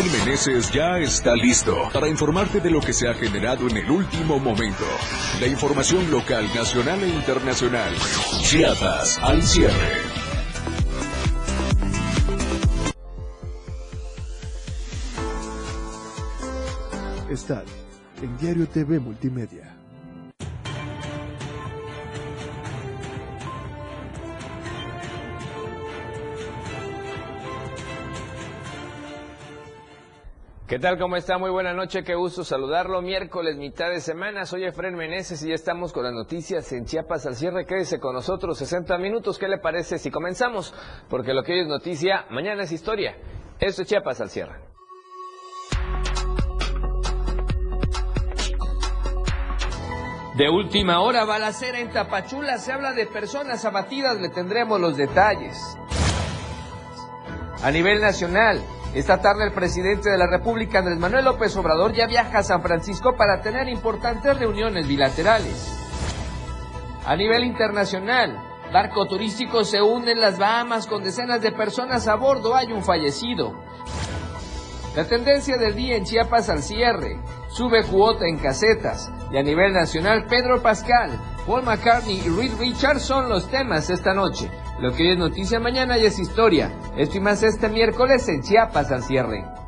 Efren Meneses ya está listo para informarte de lo que se ha generado en el último momento. La información local, nacional e internacional. Chiapas al cierre. Están en Diario TV Multimedia. ¿Qué tal? ¿Cómo está? Muy buena noche, qué gusto saludarlo. Miércoles, mitad de semana, soy Efren Meneses y ya estamos con las noticias en Chiapas al cierre. Quédese con nosotros 60 minutos. ¿Qué le parece si comenzamos? Porque lo que hoy es noticia, mañana es historia. Esto es Chiapas al cierre. De última hora, balacera en Tapachula. Se habla de personas abatidas, le tendremos los detalles. A nivel nacional, esta tarde el presidente de la República, Andrés Manuel López Obrador, ya viaja a San Francisco para tener importantes reuniones bilaterales. A nivel internacional, barco turístico se hunde en las Bahamas con decenas de personas a bordo, hay un fallecido. La tendencia del día en Chiapas al cierre, sube cuota en casetas y a nivel nacional Pedro Pascal, Paul McCartney y Reed Richards son los temas esta noche. Lo que es noticia mañana y es historia. Esto y más este miércoles en Chiapas al cierre.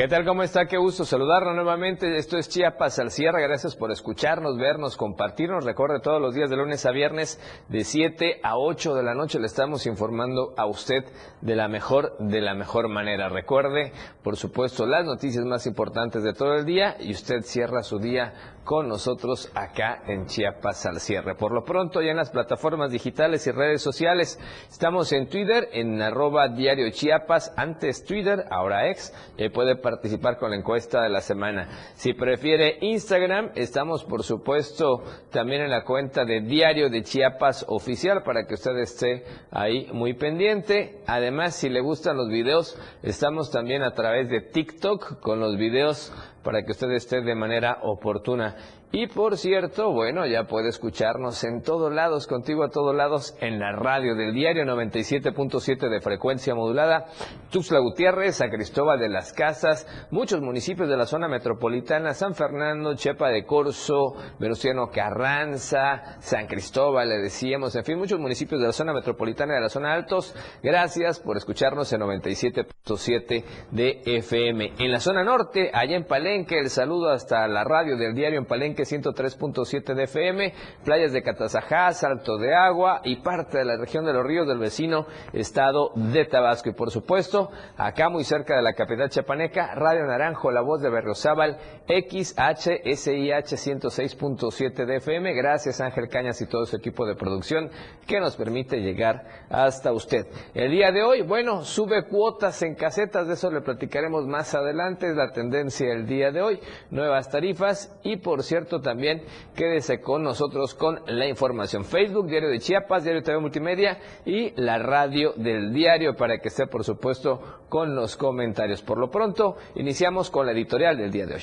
¿Qué tal? ¿Cómo está? Qué gusto saludarlo nuevamente. Esto es Chiapas al cierre. Gracias por escucharnos, vernos, compartirnos. Recuerde todos los días de lunes a viernes de 7 a 8 de la noche le estamos informando a usted de la mejor, de la mejor manera. Recuerde, por supuesto, las noticias más importantes de todo el día y usted cierra su día con nosotros acá en Chiapas al cierre. Por lo pronto, ya en las plataformas digitales y redes sociales, estamos en Twitter, en arroba diario Chiapas, antes Twitter, ahora ex, puede participar con la encuesta de la semana. Si prefiere Instagram, estamos por supuesto también en la cuenta de Diario de Chiapas Oficial para que usted esté ahí muy pendiente. Además, si le gustan los videos, estamos también a través de TikTok con los videos para que usted esté de manera oportuna. Y por cierto, bueno, ya puede escucharnos en todos lados, contigo a todos lados, en la radio del diario 97.7 de frecuencia modulada, Tuxtla Gutiérrez, San Cristóbal de las Casas, muchos municipios de la zona metropolitana, San Fernando, Chepa de Corso, Venustiano Carranza, San Cristóbal, le decíamos, en fin, muchos municipios de la zona metropolitana y de la zona altos. Gracias por escucharnos en 97.7 de FM. En la zona norte, allá en Palenque, el saludo hasta la radio del diario en Palenque 103.7 de FM, playas de Catazajá, Salto de Agua y parte de la región de los ríos del vecino estado de Tabasco. Y por supuesto, acá muy cerca de la capital chapaneca, Radio Naranjo, la voz de Berriozábal, XHSIH 106.7 de FM. Gracias Ángel Cañas y todo su equipo de producción que nos permite llegar hasta usted. El día de hoy, bueno, sube cuotas en casetas, de eso le platicaremos más adelante, es la tendencia el día de hoy, nuevas tarifas y por cierto, también quédese con nosotros con la información. Facebook, Diario de Chiapas, Diario TV Multimedia y la radio del diario para que esté, por supuesto, con los comentarios. Por lo pronto, iniciamos con la editorial del día de hoy.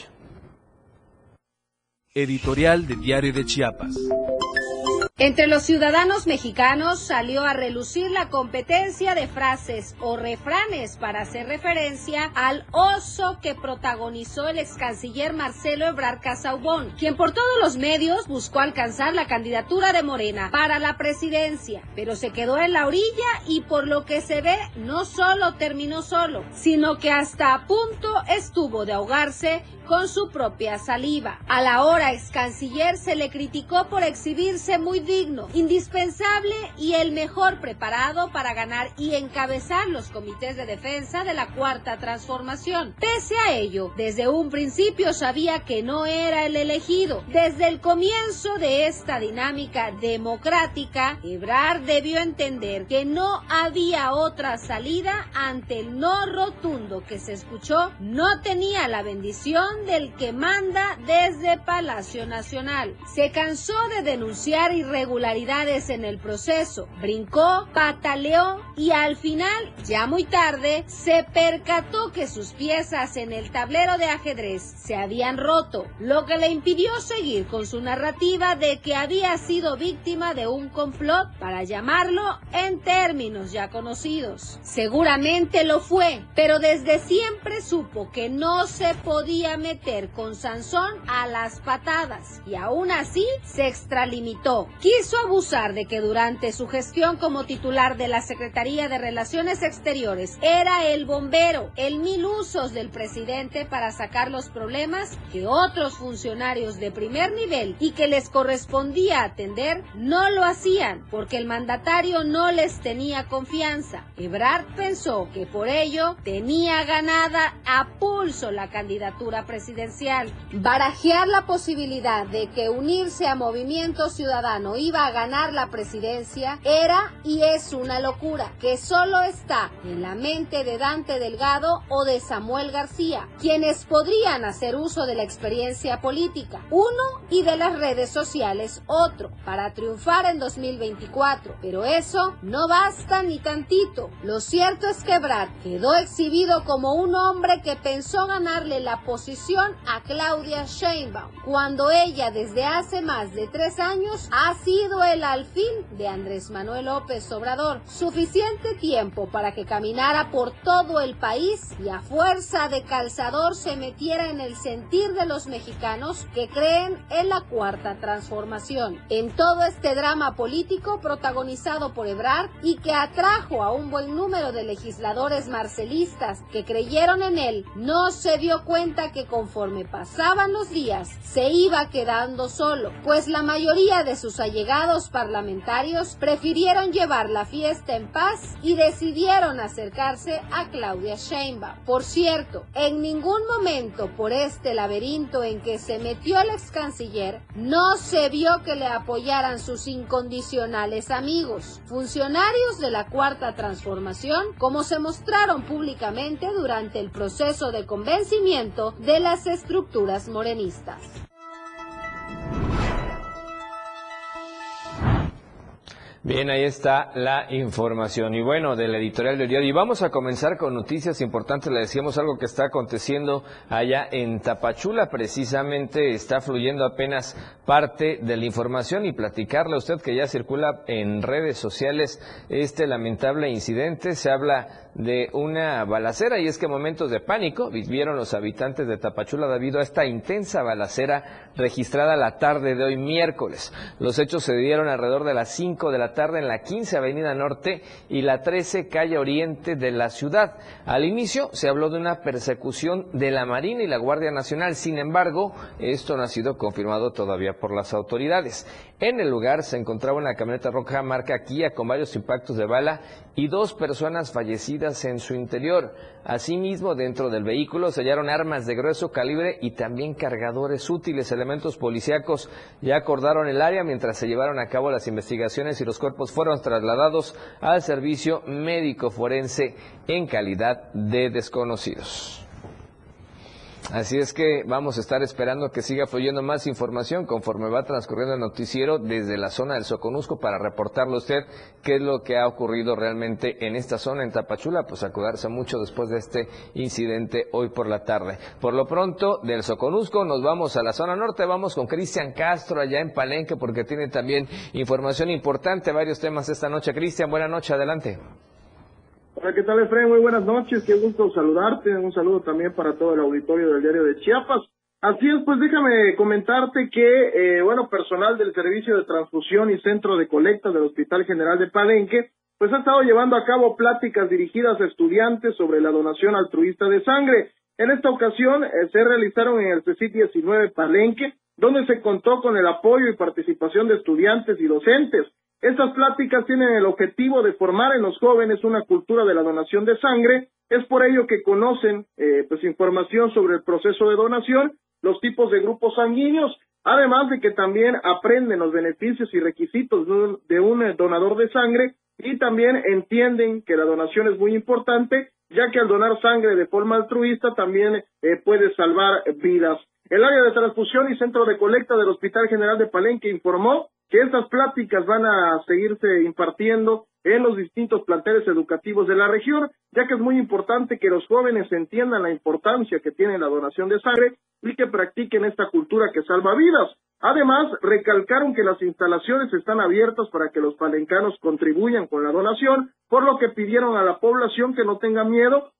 Editorial de Diario de Chiapas. Entre los ciudadanos mexicanos salió a relucir la competencia de frases o refranes para hacer referencia al oso que protagonizó el ex canciller Marcelo Ebrard Casaubón, quien por todos los medios buscó alcanzar la candidatura de Morena para la presidencia, pero se quedó en la orilla y por lo que se ve no solo terminó solo, sino que hasta a punto estuvo de ahogarse con su propia saliva. A la hora ex canciller se le criticó por exhibirse muy digno, indispensable y el mejor preparado para ganar y encabezar los comités de defensa de la cuarta transformación. Pese a ello, desde un principio sabía que no era el elegido. Desde el comienzo de esta dinámica democrática, Ebrard debió entender que no había otra salida ante el no rotundo que se escuchó. No tenía la bendición del que manda desde Palacio Nacional. Se cansó de denunciar y irregularidades en el proceso. Brincó, pataleó y al final, ya muy tarde, se percató que sus piezas en el tablero de ajedrez se habían roto, lo que le impidió seguir con su narrativa de que había sido víctima de un complot para llamarlo en términos ya conocidos. Seguramente lo fue, pero desde siempre supo que no se podía meter con Sansón a las patadas y aún así se extralimitó. Quiso abusar de que durante su gestión como titular de la Secretaría de Relaciones Exteriores era el bombero, el mil usos del presidente para sacar los problemas que otros funcionarios de primer nivel y que les correspondía atender no lo hacían porque el mandatario no les tenía confianza. Ebrard pensó que por ello tenía ganada a pulso la candidatura presidencial. Barajear la posibilidad de que unirse a Movimiento Ciudadano iba a ganar la presidencia era y es una locura que solo está en la mente de Dante Delgado o de Samuel García, quienes podrían hacer uso de la experiencia política, uno y de las redes sociales otro, para triunfar en 2024. Pero eso no basta ni tantito. Lo cierto es que Brad quedó exhibido como un hombre que pensó ganarle la posición a Claudia Sheinbaum, cuando ella desde hace más de tres años ha sido el alfil de Andrés Manuel López Obrador. Suficiente tiempo para que caminara por todo el país y a fuerza de calzador se metiera en el sentir de los mexicanos que creen en la cuarta transformación. En todo este drama político protagonizado por Ebrard y que atrajo a un buen número de legisladores marcelistas que creyeron en él, no se dio cuenta que conforme pasaban los días se iba quedando solo, pues la mayoría de sus parlamentarios prefirieron llevar la fiesta en paz y decidieron acercarse a Claudia Sheinbaum. Por cierto, en ningún momento por este laberinto en que se metió el ex canciller no se vio que le apoyaran sus incondicionales amigos, funcionarios de la Cuarta Transformación, como se mostraron públicamente durante el proceso de convencimiento de las estructuras morenistas. Bien, ahí está la información. Y bueno, del editorial del diario. Y vamos a comenzar con noticias importantes. Le decíamos algo que está aconteciendo allá en Tapachula. Precisamente está fluyendo apenas parte de la información y platicarle a usted que ya circula en redes sociales este lamentable incidente. Se habla de una balacera y es que momentos de pánico vivieron los habitantes de Tapachula debido a esta intensa balacera registrada la tarde de hoy miércoles. Los hechos se dieron alrededor de las 5 de la tarde en la 15 Avenida Norte y la 13 Calle Oriente de la ciudad. Al inicio se habló de una persecución de la Marina y la Guardia Nacional, sin embargo, esto no ha sido confirmado todavía por las autoridades. En el lugar se encontraba una camioneta roja marca Kia con varios impactos de bala y dos personas fallecidas en su interior. Asimismo, dentro del vehículo se hallaron armas de grueso calibre y también cargadores útiles. Elementos policíacos ya acordaron el área mientras se llevaron a cabo las investigaciones y los cuerpos fueron trasladados al servicio médico forense en calidad de desconocidos. Así es que vamos a estar esperando que siga fluyendo más información conforme va transcurriendo el noticiero desde la zona del Soconusco para reportarle a usted qué es lo que ha ocurrido realmente en esta zona, en Tapachula, pues acudarse mucho después de este incidente hoy por la tarde. Por lo pronto, del Soconusco nos vamos a la zona norte, vamos con Cristian Castro allá en Palenque porque tiene también información importante, varios temas esta noche. Cristian, buena noche, adelante. Hola, ¿qué tal, Efraín? Muy buenas noches, qué gusto saludarte. Un saludo también para todo el auditorio del diario de Chiapas. Así es, pues déjame comentarte que, eh, bueno, personal del Servicio de Transfusión y Centro de Colecta del Hospital General de Palenque, pues ha estado llevando a cabo pláticas dirigidas a estudiantes sobre la donación altruista de sangre. En esta ocasión eh, se realizaron en el CECIT 19 Palenque, donde se contó con el apoyo y participación de estudiantes y docentes. Estas pláticas tienen el objetivo de formar en los jóvenes una cultura de la donación de sangre. Es por ello que conocen eh, pues información sobre el proceso de donación, los tipos de grupos sanguíneos, además de que también aprenden los beneficios y requisitos de un, donador de sangre y también entienden que la donación es muy importante, ya que al donar sangre de forma altruista también eh, puede salvar vidas. El área de transfusión y centro de colecta del Hospital General de Palenque informó que estas pláticas van a seguirse impartiendo en los distintos planteles educativos de la región, ya que es muy importante que los jóvenes entiendan la importancia que tiene la donación de sangre y que practiquen esta cultura que salva vidas. Además, recalcaron que las instalaciones están abiertas para que los palencanos contribuyan con la donación, por lo que pidieron a la población que no tenga miedo,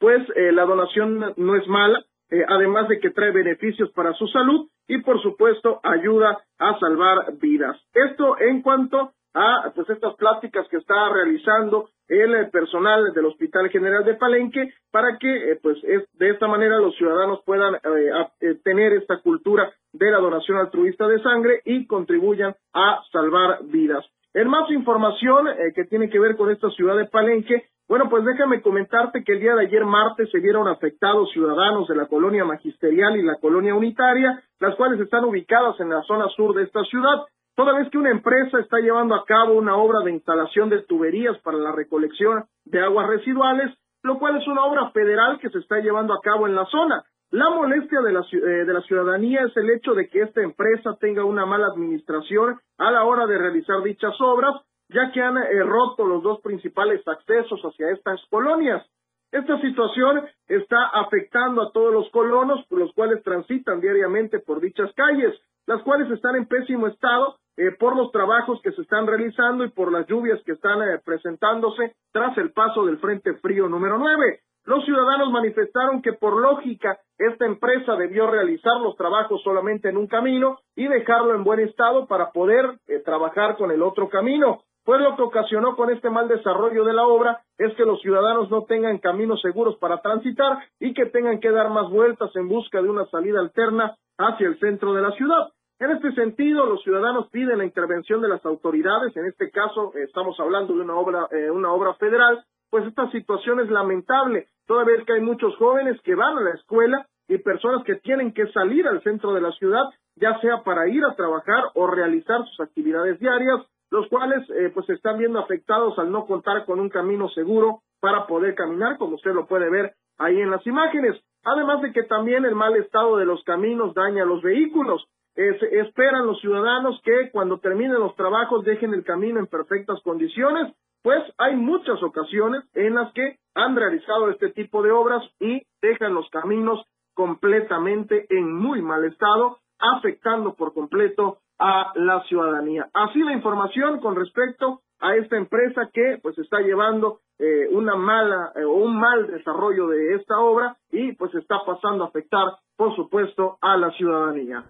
pues eh, la donación no es mala, eh, además de que trae beneficios para su salud y por supuesto ayuda a salvar vidas. Esto en cuanto a pues estas pláticas que está realizando el eh, personal del Hospital General de Palenque para que eh, pues es, de esta manera los ciudadanos puedan eh, tener esta cultura de la donación altruista de sangre y contribuyan a salvar vidas. En más información que tiene que ver con esta ciudad de Palenque, bueno, pues déjame comentarte que el día de ayer martes se vieron afectados ciudadanos de la colonia magisterial y la colonia unitaria, las cuales están ubicadas en la zona sur de esta ciudad. Toda vez que una empresa está llevando a cabo una obra de instalación de tuberías para la recolección de aguas residuales, lo cual es una obra federal que se está llevando a cabo en la zona. La molestia de la, eh, de la ciudadanía es el hecho de que esta empresa tenga una mala administración a la hora de realizar dichas obras, ya que han eh, roto los dos principales accesos hacia estas colonias. Esta situación está afectando a todos los colonos, los cuales transitan diariamente por dichas calles, las cuales están en pésimo estado eh, por los trabajos que se están realizando y por las lluvias que están eh, presentándose tras el paso del Frente Frío número 9. Los ciudadanos manifestaron que por lógica esta empresa debió realizar los trabajos solamente en un camino y dejarlo en buen estado para poder eh, trabajar con el otro camino. Pues lo que ocasionó con este mal desarrollo de la obra es que los ciudadanos no tengan caminos seguros para transitar y que tengan que dar más vueltas en busca de una salida alterna hacia el centro de la ciudad. En este sentido, los ciudadanos piden la intervención de las autoridades, en este caso estamos hablando de una obra, eh, una obra federal, pues esta situación es lamentable, toda vez que hay muchos jóvenes que van a la escuela y personas que tienen que salir al centro de la ciudad, ya sea para ir a trabajar o realizar sus actividades diarias, los cuales eh, pues se están viendo afectados al no contar con un camino seguro para poder caminar, como usted lo puede ver ahí en las imágenes. Además de que también el mal estado de los caminos daña a los vehículos esperan los ciudadanos que cuando terminen los trabajos dejen el camino en perfectas condiciones, pues hay muchas ocasiones en las que han realizado este tipo de obras y dejan los caminos completamente en muy mal estado, afectando por completo a la ciudadanía. Así la información con respecto a esta empresa que pues está llevando eh, una mala eh, o un mal desarrollo de esta obra y pues está pasando a afectar por supuesto a la ciudadanía.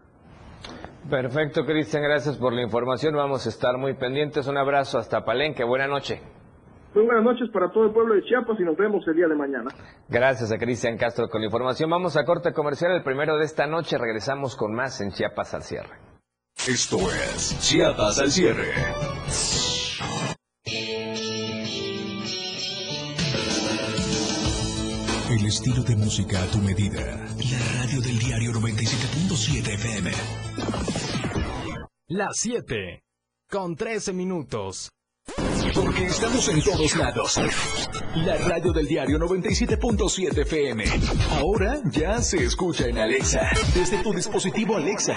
Perfecto, Cristian, gracias por la información. Vamos a estar muy pendientes. Un abrazo hasta Palenque. Buena noche. Muy buenas noches para todo el pueblo de Chiapas y nos vemos el día de mañana. Gracias a Cristian Castro con la información. Vamos a corte comercial el primero de esta noche. Regresamos con más en Chiapas al cierre. Esto es Chiapas al cierre. El estilo de música a tu medida. La radio del diario 97.7 FM. Las 7. Con 13 minutos. Porque estamos en todos lados. La radio del diario 97.7 FM. Ahora ya se escucha en Alexa. Desde tu dispositivo Alexa.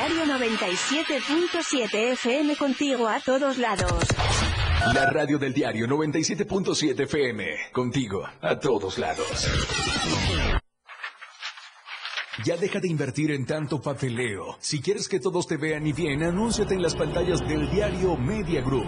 97.7 FM contigo a todos lados. La radio del diario 97.7 FM. Contigo a todos lados. Ya deja de invertir en tanto papeleo. Si quieres que todos te vean y bien, anúnciate en las pantallas del diario Media Group.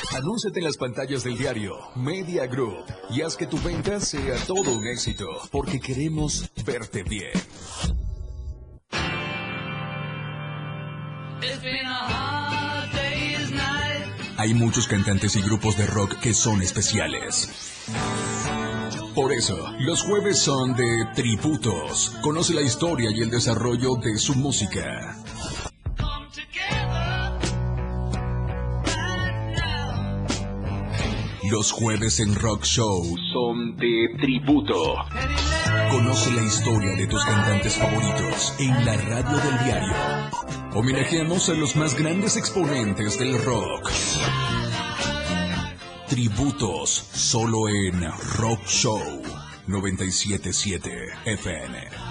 Anúnciate en las pantallas del diario Media Group y haz que tu venta sea todo un éxito, porque queremos verte bien. Hay muchos cantantes y grupos de rock que son especiales. Por eso, los jueves son de tributos. Conoce la historia y el desarrollo de su música. Los jueves en Rock Show son de tributo. Conoce la historia de tus cantantes favoritos en la radio del diario. Homenajeamos a los más grandes exponentes del rock. Tributos solo en Rock Show 977 FM.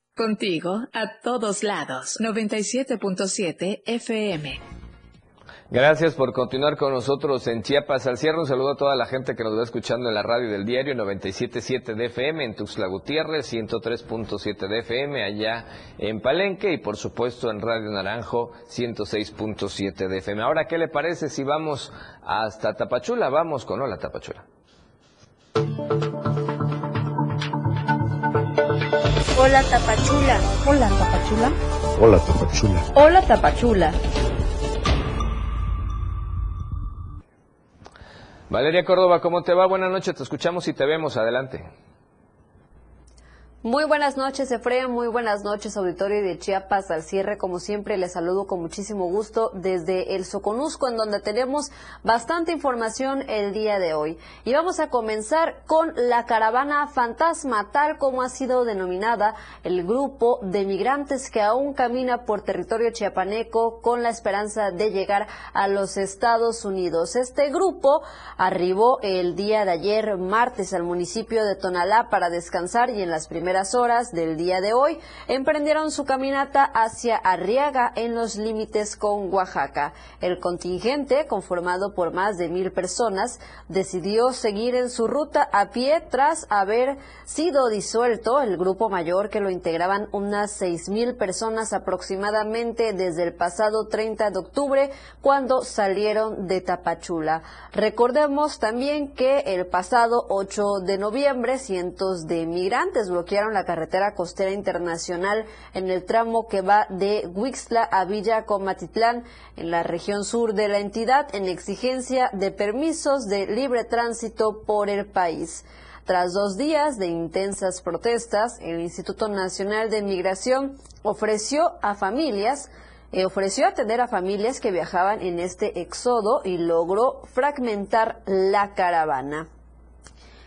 Contigo a todos lados. 97.7 FM. Gracias por continuar con nosotros en Chiapas al cierre. Un saludo a toda la gente que nos va escuchando en la radio del diario 97.7 de FM, en Tuxtla Gutiérrez, 103.7 de FM allá en Palenque y por supuesto en Radio Naranjo 106.7 de FM. Ahora, ¿qué le parece si vamos hasta Tapachula? Vamos con Hola Tapachula. Hola Tapachula. Hola Tapachula. Hola Tapachula. Hola Tapachula. Valeria Córdoba, ¿cómo te va? Buenas noches, te escuchamos y te vemos. Adelante. Muy buenas noches, Efraín. Muy buenas noches, auditorio de Chiapas. Al cierre, como siempre, les saludo con muchísimo gusto desde el Soconusco, en donde tenemos bastante información el día de hoy. Y vamos a comenzar con la caravana fantasma, tal como ha sido denominada el grupo de migrantes que aún camina por territorio chiapaneco con la esperanza de llegar a los Estados Unidos. Este grupo arribó el día de ayer, martes, al municipio de Tonalá para descansar y en las primeras horas del día de hoy emprendieron su caminata hacia Arriaga en los límites con Oaxaca. El contingente, conformado por más de mil personas, decidió seguir en su ruta a pie tras haber sido disuelto el grupo mayor que lo integraban unas seis mil personas aproximadamente desde el pasado 30 de octubre cuando salieron de Tapachula. Recordemos también que el pasado 8 de noviembre cientos de migrantes bloquearon la carretera costera internacional en el tramo que va de Huixla a Villa Comatitlán, en la región sur de la entidad, en exigencia de permisos de libre tránsito por el país. Tras dos días de intensas protestas, el Instituto Nacional de Migración ofreció a familias eh, ofreció atender a familias que viajaban en este éxodo y logró fragmentar la caravana.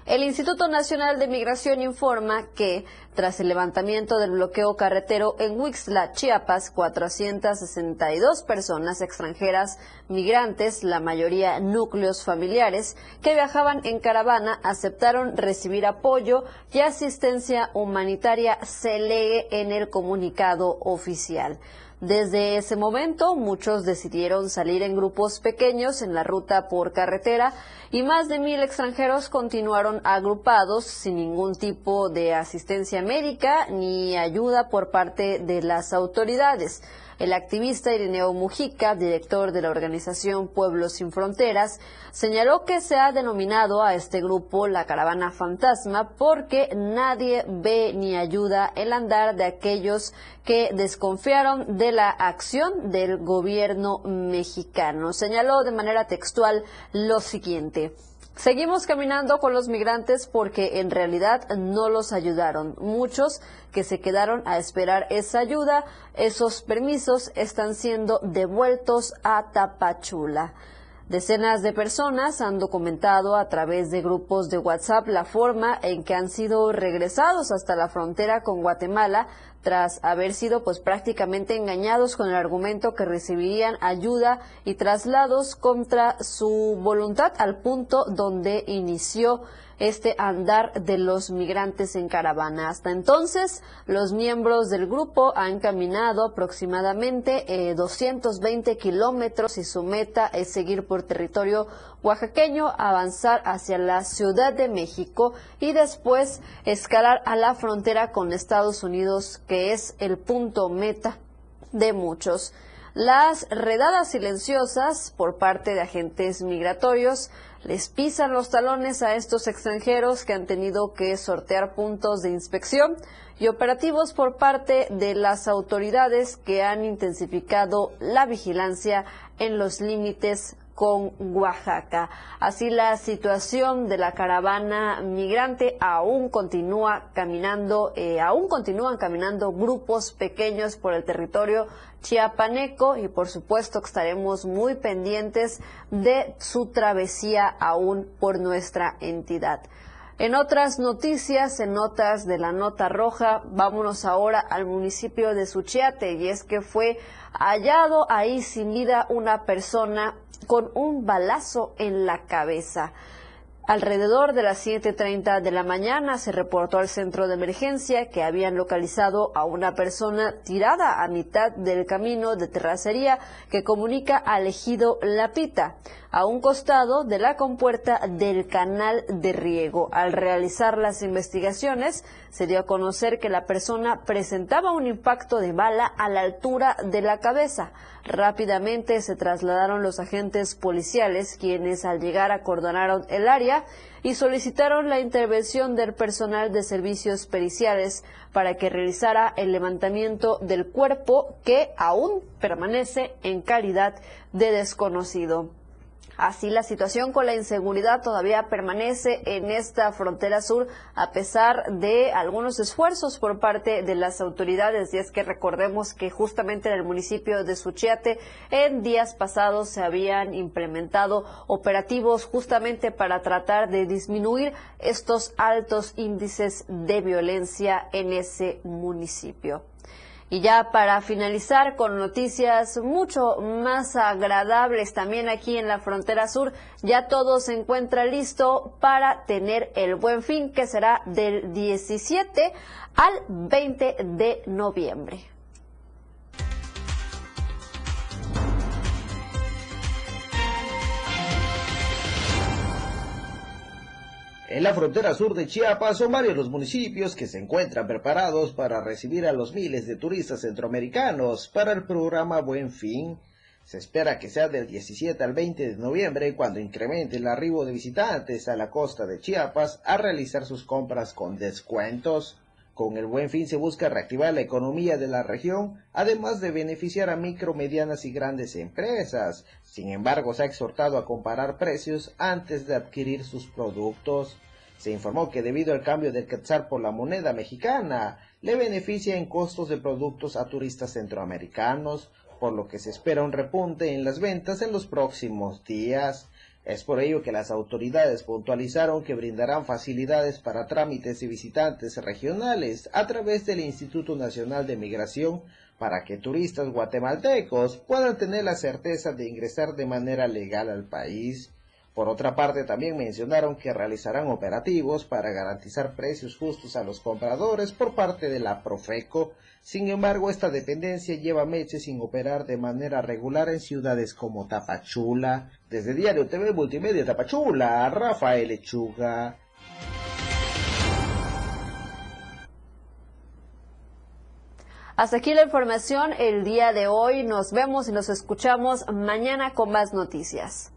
El Instituto Nacional de Migración informa que, tras el levantamiento del bloqueo carretero en Huixla, Chiapas, 462 personas extranjeras migrantes, la mayoría núcleos familiares, que viajaban en caravana, aceptaron recibir apoyo y asistencia humanitaria, se lee en el comunicado oficial. Desde ese momento, muchos decidieron salir en grupos pequeños en la ruta por carretera y más de mil extranjeros continuaron agrupados sin ningún tipo de asistencia médica ni ayuda por parte de las autoridades. El activista Irineo Mujica, director de la organización Pueblos Sin Fronteras, señaló que se ha denominado a este grupo la caravana fantasma porque nadie ve ni ayuda el andar de aquellos que desconfiaron de la acción del gobierno mexicano. Señaló de manera textual lo siguiente. Seguimos caminando con los migrantes porque en realidad no los ayudaron. Muchos que se quedaron a esperar esa ayuda, esos permisos están siendo devueltos a Tapachula. Decenas de personas han documentado a través de grupos de WhatsApp la forma en que han sido regresados hasta la frontera con Guatemala tras haber sido pues prácticamente engañados con el argumento que recibirían ayuda y traslados contra su voluntad al punto donde inició este andar de los migrantes en caravana. Hasta entonces, los miembros del grupo han caminado aproximadamente 220 eh, kilómetros y su meta es seguir por territorio oaxaqueño, avanzar hacia la Ciudad de México y después escalar a la frontera con Estados Unidos, que es el punto meta de muchos. Las redadas silenciosas por parte de agentes migratorios les pisan los talones a estos extranjeros que han tenido que sortear puntos de inspección y operativos por parte de las autoridades que han intensificado la vigilancia en los límites con Oaxaca. Así la situación de la caravana migrante aún continúa caminando, eh, aún continúan caminando grupos pequeños por el territorio chiapaneco y por supuesto que estaremos muy pendientes de su travesía aún por nuestra entidad. En otras noticias, en notas de la nota roja, vámonos ahora al municipio de Suchiate y es que fue hallado ahí sin vida una persona con un balazo en la cabeza. Alrededor de las 7.30 de la mañana se reportó al centro de emergencia que habían localizado a una persona tirada a mitad del camino de terracería que comunica al ejido La Pita a un costado de la compuerta del canal de riego. Al realizar las investigaciones, se dio a conocer que la persona presentaba un impacto de bala a la altura de la cabeza. Rápidamente se trasladaron los agentes policiales, quienes al llegar acordonaron el área y solicitaron la intervención del personal de servicios periciales para que realizara el levantamiento del cuerpo que aún permanece en calidad de desconocido. Así la situación con la inseguridad todavía permanece en esta frontera sur a pesar de algunos esfuerzos por parte de las autoridades y es que recordemos que justamente en el municipio de Suchiate en días pasados se habían implementado operativos justamente para tratar de disminuir estos altos índices de violencia en ese municipio. Y ya para finalizar con noticias mucho más agradables también aquí en la frontera sur, ya todo se encuentra listo para tener el buen fin que será del 17 al 20 de noviembre. En la frontera sur de Chiapas son varios los municipios que se encuentran preparados para recibir a los miles de turistas centroamericanos para el programa Buen Fin. Se espera que sea del 17 al 20 de noviembre cuando incremente el arribo de visitantes a la costa de Chiapas a realizar sus compras con descuentos. Con el buen fin se busca reactivar la economía de la región, además de beneficiar a micro, medianas y grandes empresas. Sin embargo, se ha exhortado a comparar precios antes de adquirir sus productos. Se informó que debido al cambio del quetzal por la moneda mexicana, le beneficia en costos de productos a turistas centroamericanos, por lo que se espera un repunte en las ventas en los próximos días. Es por ello que las autoridades puntualizaron que brindarán facilidades para trámites y visitantes regionales a través del Instituto Nacional de Migración para que turistas guatemaltecos puedan tener la certeza de ingresar de manera legal al país. Por otra parte, también mencionaron que realizarán operativos para garantizar precios justos a los compradores por parte de la Profeco. Sin embargo, esta dependencia lleva meses sin operar de manera regular en ciudades como Tapachula. Desde Diario TV Multimedia Tapachula, Rafael Lechuga. Hasta aquí la información el día de hoy. Nos vemos y nos escuchamos mañana con más noticias.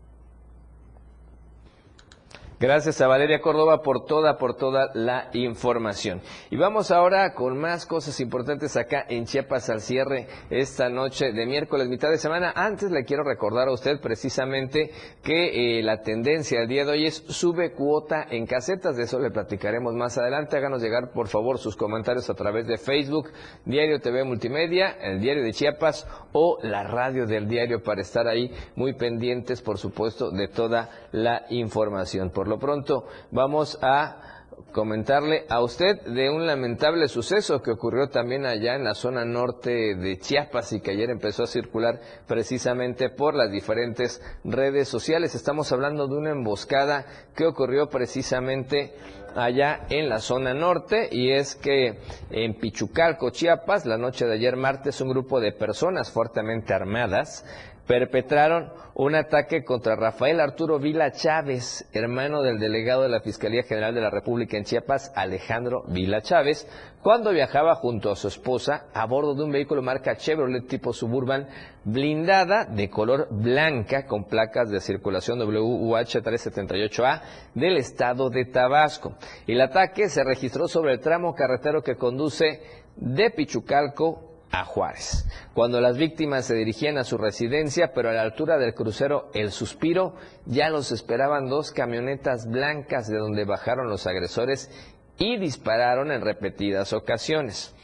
Gracias a Valeria Córdoba por toda, por toda la información. Y vamos ahora con más cosas importantes acá en Chiapas al cierre esta noche de miércoles, mitad de semana. Antes le quiero recordar a usted precisamente que eh, la tendencia del día de hoy es sube cuota en casetas. De eso le platicaremos más adelante. Háganos llegar, por favor, sus comentarios a través de Facebook, Diario TV Multimedia, el Diario de Chiapas o la radio del diario para estar ahí muy pendientes, por supuesto, de toda la información. Lo pronto, vamos a comentarle a usted de un lamentable suceso que ocurrió también allá en la zona norte de Chiapas y que ayer empezó a circular precisamente por las diferentes redes sociales. Estamos hablando de una emboscada que ocurrió precisamente allá en la zona norte y es que en Pichucalco, Chiapas, la noche de ayer martes, un grupo de personas fuertemente armadas perpetraron un ataque contra Rafael Arturo Vila Chávez, hermano del delegado de la Fiscalía General de la República en Chiapas, Alejandro Vila Chávez, cuando viajaba junto a su esposa a bordo de un vehículo marca Chevrolet tipo Suburban blindada de color blanca con placas de circulación WUH378A del estado de Tabasco. El ataque se registró sobre el tramo carretero que conduce de Pichucalco a Juárez. Cuando las víctimas se dirigían a su residencia, pero a la altura del crucero El Suspiro, ya los esperaban dos camionetas blancas de donde bajaron los agresores y dispararon en repetidas ocasiones.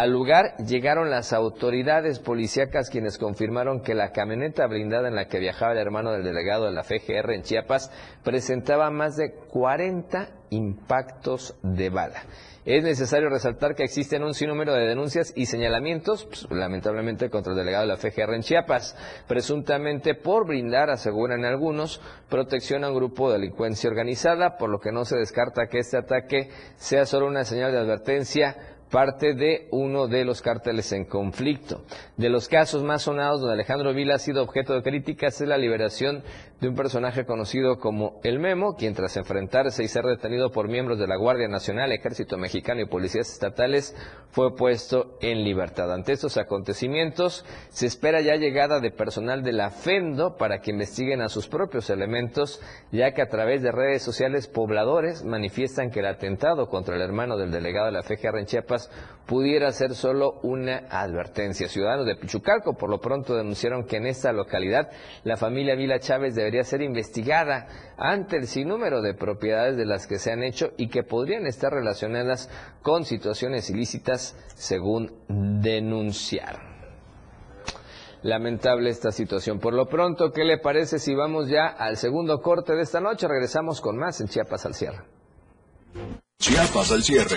Al lugar llegaron las autoridades policíacas quienes confirmaron que la camioneta blindada en la que viajaba el hermano del delegado de la FGR en Chiapas presentaba más de 40 impactos de bala. Es necesario resaltar que existen un sinnúmero de denuncias y señalamientos, pues, lamentablemente contra el delegado de la FGR en Chiapas, presuntamente por brindar, aseguran algunos, protección a un grupo de delincuencia organizada, por lo que no se descarta que este ataque sea solo una señal de advertencia parte de uno de los cárteles en conflicto. De los casos más sonados donde Alejandro Vila ha sido objeto de críticas es la liberación de un personaje conocido como El Memo, quien tras enfrentarse y ser detenido por miembros de la Guardia Nacional, Ejército Mexicano y policías estatales, fue puesto en libertad. Ante estos acontecimientos, se espera ya llegada de personal de la FENDO para que investiguen a sus propios elementos, ya que a través de redes sociales pobladores manifiestan que el atentado contra el hermano del delegado de la FGR en Chiapas pudiera ser solo una advertencia. Ciudadanos de Pichucalco por lo pronto denunciaron que en esta localidad la familia Vila Chávez debería ser investigada ante el sinnúmero de propiedades de las que se han hecho y que podrían estar relacionadas con situaciones ilícitas según denunciaron. Lamentable esta situación. Por lo pronto, ¿qué le parece si vamos ya al segundo corte de esta noche? Regresamos con más en Chiapas al cierre. Chiapas al cierre.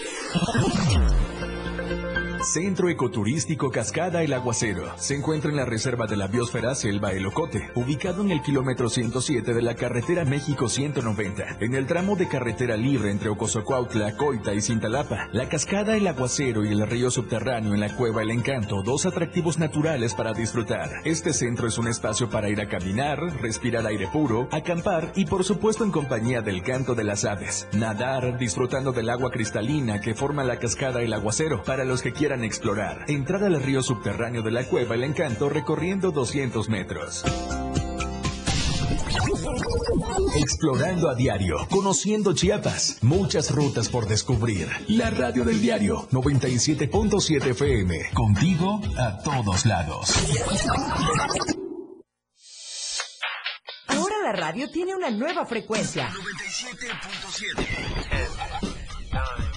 Centro Ecoturístico Cascada El Aguacero. Se encuentra en la Reserva de la Biosfera Selva El Ocote, ubicado en el kilómetro 107 de la carretera México 190, en el tramo de carretera libre entre Ocosocuautla, Coita y Cintalapa. La Cascada El Aguacero y el río subterráneo en la Cueva El Encanto, dos atractivos naturales para disfrutar. Este centro es un espacio para ir a caminar, respirar aire puro, acampar y por supuesto en compañía del canto de las aves. Nadar, disfrutando del agua cristalina que forma la Cascada El Aguacero. Para los que quieran explorar, entrar al río subterráneo de la cueva El Encanto recorriendo 200 metros. Explorando a diario, conociendo Chiapas, muchas rutas por descubrir. La radio del diario 97.7 FM, contigo a todos lados. Ahora la radio tiene una nueva frecuencia.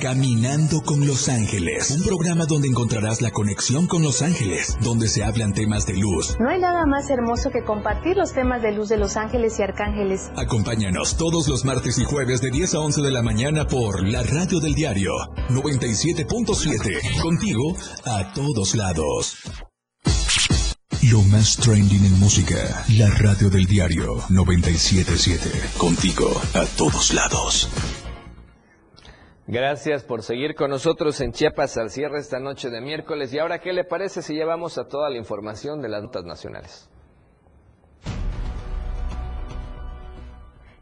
Caminando con Los Ángeles, un programa donde encontrarás la conexión con Los Ángeles, donde se hablan temas de luz. No hay nada más hermoso que compartir los temas de luz de Los Ángeles y Arcángeles. Acompáñanos todos los martes y jueves de 10 a 11 de la mañana por la radio del diario 97.7, contigo a todos lados. Lo más trending en música, la radio del diario 977, contigo a todos lados. Gracias por seguir con nosotros en Chiapas al cierre esta noche de miércoles. Y ahora, ¿qué le parece si llevamos a toda la información de las notas nacionales?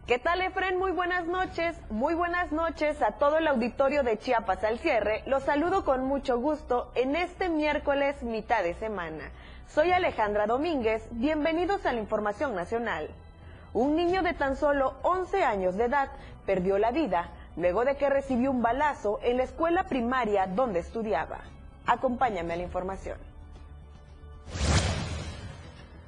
¿Qué tal, Efren? Muy buenas noches. Muy buenas noches a todo el auditorio de Chiapas al cierre. Los saludo con mucho gusto en este miércoles mitad de semana. Soy Alejandra Domínguez. Bienvenidos a la Información Nacional. Un niño de tan solo 11 años de edad perdió la vida luego de que recibió un balazo en la escuela primaria donde estudiaba. Acompáñame a la información.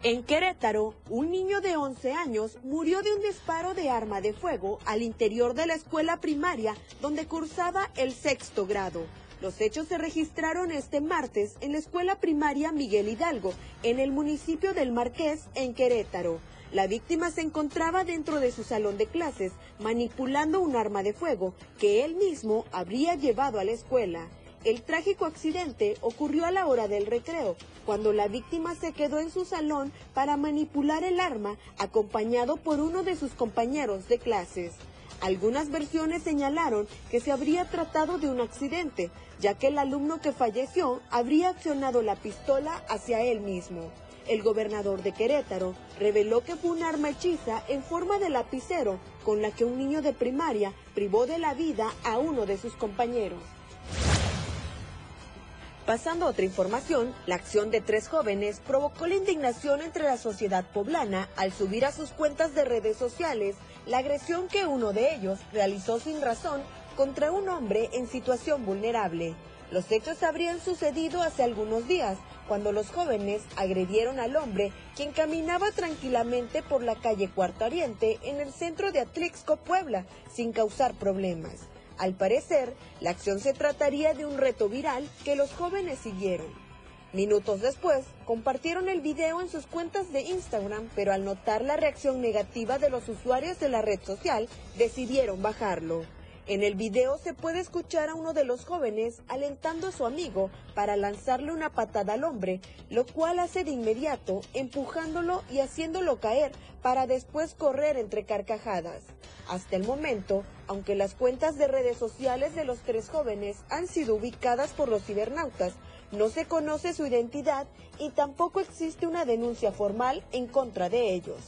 En Querétaro, un niño de 11 años murió de un disparo de arma de fuego al interior de la escuela primaria donde cursaba el sexto grado. Los hechos se registraron este martes en la escuela primaria Miguel Hidalgo, en el municipio del Marqués, en Querétaro. La víctima se encontraba dentro de su salón de clases manipulando un arma de fuego que él mismo habría llevado a la escuela. El trágico accidente ocurrió a la hora del recreo, cuando la víctima se quedó en su salón para manipular el arma acompañado por uno de sus compañeros de clases. Algunas versiones señalaron que se habría tratado de un accidente, ya que el alumno que falleció habría accionado la pistola hacia él mismo. El gobernador de Querétaro reveló que fue un arma hechiza en forma de lapicero con la que un niño de primaria privó de la vida a uno de sus compañeros. Pasando a otra información, la acción de tres jóvenes provocó la indignación entre la sociedad poblana al subir a sus cuentas de redes sociales la agresión que uno de ellos realizó sin razón contra un hombre en situación vulnerable. Los hechos habrían sucedido hace algunos días, cuando los jóvenes agredieron al hombre, quien caminaba tranquilamente por la calle Cuarto Oriente en el centro de Atlixco, Puebla, sin causar problemas. Al parecer, la acción se trataría de un reto viral que los jóvenes siguieron. Minutos después, compartieron el video en sus cuentas de Instagram, pero al notar la reacción negativa de los usuarios de la red social, decidieron bajarlo. En el video se puede escuchar a uno de los jóvenes alentando a su amigo para lanzarle una patada al hombre, lo cual hace de inmediato empujándolo y haciéndolo caer para después correr entre carcajadas. Hasta el momento, aunque las cuentas de redes sociales de los tres jóvenes han sido ubicadas por los cibernautas, no se conoce su identidad y tampoco existe una denuncia formal en contra de ellos.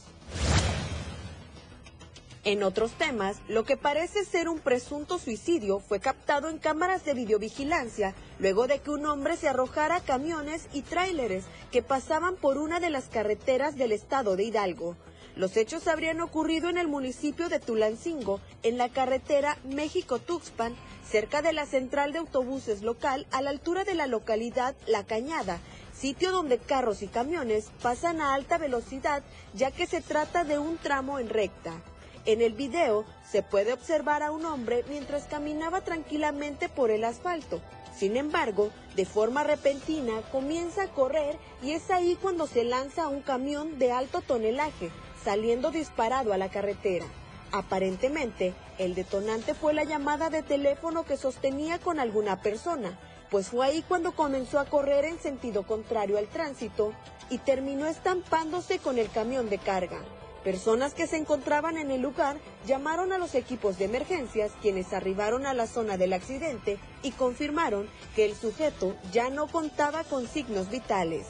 En otros temas, lo que parece ser un presunto suicidio fue captado en cámaras de videovigilancia luego de que un hombre se arrojara a camiones y tráileres que pasaban por una de las carreteras del estado de Hidalgo. Los hechos habrían ocurrido en el municipio de Tulancingo, en la carretera México-Tuxpan, cerca de la central de autobuses local a la altura de la localidad La Cañada, sitio donde carros y camiones pasan a alta velocidad ya que se trata de un tramo en recta. En el video se puede observar a un hombre mientras caminaba tranquilamente por el asfalto. Sin embargo, de forma repentina comienza a correr y es ahí cuando se lanza un camión de alto tonelaje, saliendo disparado a la carretera. Aparentemente, el detonante fue la llamada de teléfono que sostenía con alguna persona, pues fue ahí cuando comenzó a correr en sentido contrario al tránsito y terminó estampándose con el camión de carga. Personas que se encontraban en el lugar llamaron a los equipos de emergencias, quienes arribaron a la zona del accidente y confirmaron que el sujeto ya no contaba con signos vitales.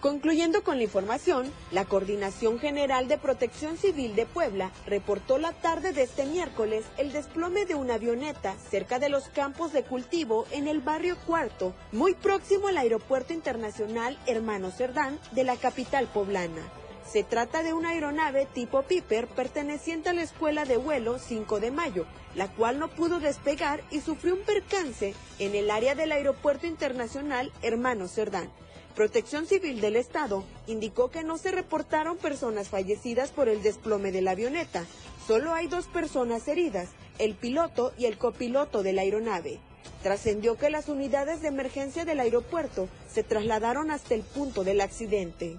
Concluyendo con la información, la Coordinación General de Protección Civil de Puebla reportó la tarde de este miércoles el desplome de una avioneta cerca de los campos de cultivo en el barrio Cuarto, muy próximo al Aeropuerto Internacional Hermano Cerdán de la capital poblana. Se trata de una aeronave tipo Piper perteneciente a la Escuela de Vuelo 5 de Mayo, la cual no pudo despegar y sufrió un percance en el área del Aeropuerto Internacional Hermano Cerdán. Protección Civil del Estado indicó que no se reportaron personas fallecidas por el desplome de la avioneta, Solo hay dos personas heridas, el piloto y el copiloto de la aeronave. Trascendió que las unidades de emergencia del aeropuerto se trasladaron hasta el punto del accidente.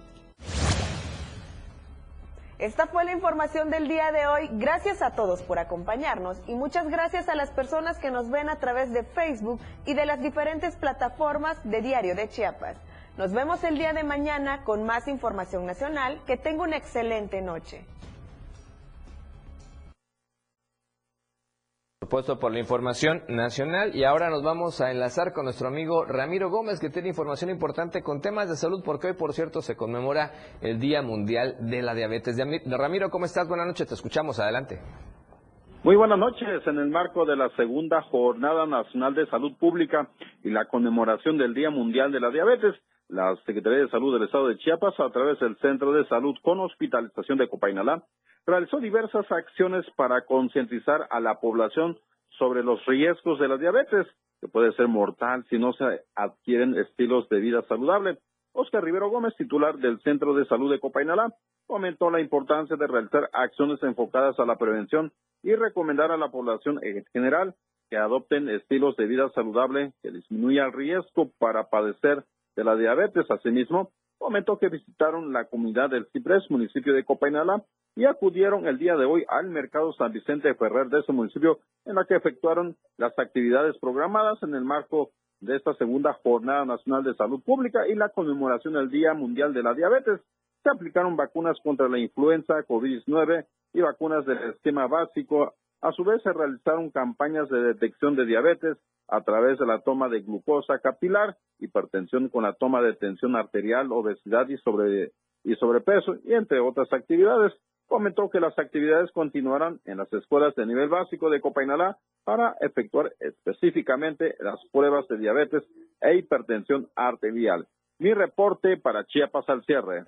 Esta fue la información del día de hoy. Gracias a todos por acompañarnos y muchas gracias a las personas que nos ven a través de Facebook y de las diferentes plataformas de Diario de Chiapas. Nos vemos el día de mañana con más información nacional. Que tenga una excelente noche. Puesto por la información nacional y ahora nos vamos a enlazar con nuestro amigo Ramiro Gómez que tiene información importante con temas de salud porque hoy por cierto se conmemora el Día Mundial de la Diabetes. Ramiro, ¿cómo estás? Buenas noches, te escuchamos, adelante. Muy buenas noches. En el marco de la segunda Jornada Nacional de Salud Pública y la conmemoración del Día Mundial de la Diabetes, la Secretaría de Salud del Estado de Chiapas, a través del Centro de Salud con Hospitalización de Copainalá, realizó diversas acciones para concientizar a la población sobre los riesgos de la diabetes, que puede ser mortal si no se adquieren estilos de vida saludable. Oscar Rivero Gómez, titular del Centro de Salud de Copainalá, comentó la importancia de realizar acciones enfocadas a la prevención y recomendar a la población en general que adopten estilos de vida saludable que disminuya el riesgo para padecer de la diabetes. Asimismo, comentó que visitaron la comunidad del Ciprés, municipio de Copainalá, y acudieron el día de hoy al mercado San Vicente Ferrer de ese municipio, en la que efectuaron las actividades programadas en el marco de esta segunda Jornada Nacional de Salud Pública y la conmemoración del Día Mundial de la Diabetes. Se aplicaron vacunas contra la influenza, COVID-19 y vacunas del esquema básico. A su vez, se realizaron campañas de detección de diabetes a través de la toma de glucosa capilar, hipertensión con la toma de tensión arterial, obesidad y, sobre, y sobrepeso, y entre otras actividades comentó que las actividades continuarán en las escuelas de nivel básico de Copainalá para efectuar específicamente las pruebas de diabetes e hipertensión arterial. Mi reporte para Chiapas al cierre.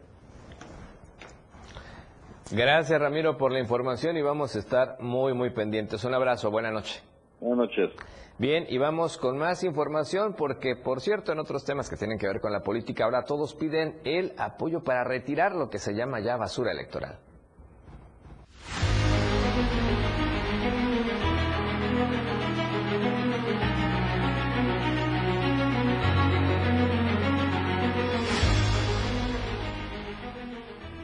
Gracias Ramiro por la información y vamos a estar muy muy pendientes. Un abrazo, buena noche. Buenas noches. Bien, y vamos con más información porque, por cierto, en otros temas que tienen que ver con la política, ahora todos piden el apoyo para retirar lo que se llama ya basura electoral.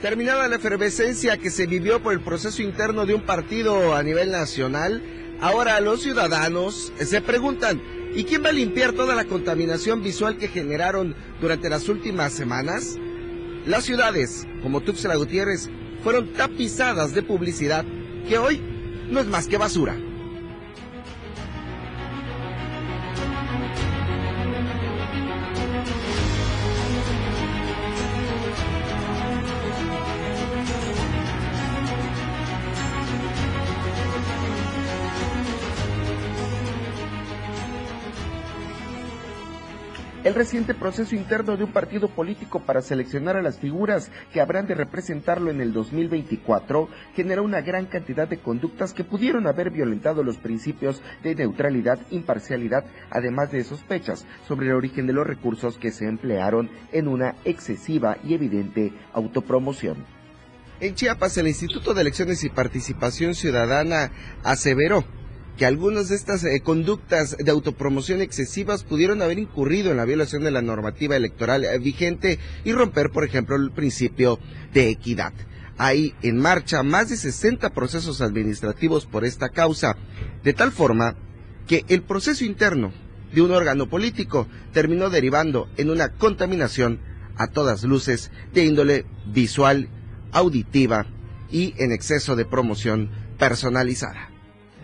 Terminada la efervescencia que se vivió por el proceso interno de un partido a nivel nacional, ahora los ciudadanos se preguntan, ¿y quién va a limpiar toda la contaminación visual que generaron durante las últimas semanas? Las ciudades, como Tuxtla Gutiérrez, fueron tapizadas de publicidad que hoy no es más que basura. El reciente proceso interno de un partido político para seleccionar a las figuras que habrán de representarlo en el 2024 generó una gran cantidad de conductas que pudieron haber violentado los principios de neutralidad, imparcialidad, además de sospechas sobre el origen de los recursos que se emplearon en una excesiva y evidente autopromoción. En Chiapas, el Instituto de Elecciones y Participación Ciudadana aseveró que algunas de estas eh, conductas de autopromoción excesivas pudieron haber incurrido en la violación de la normativa electoral eh, vigente y romper, por ejemplo, el principio de equidad. Hay en marcha más de 60 procesos administrativos por esta causa, de tal forma que el proceso interno de un órgano político terminó derivando en una contaminación a todas luces de índole visual, auditiva y en exceso de promoción personalizada.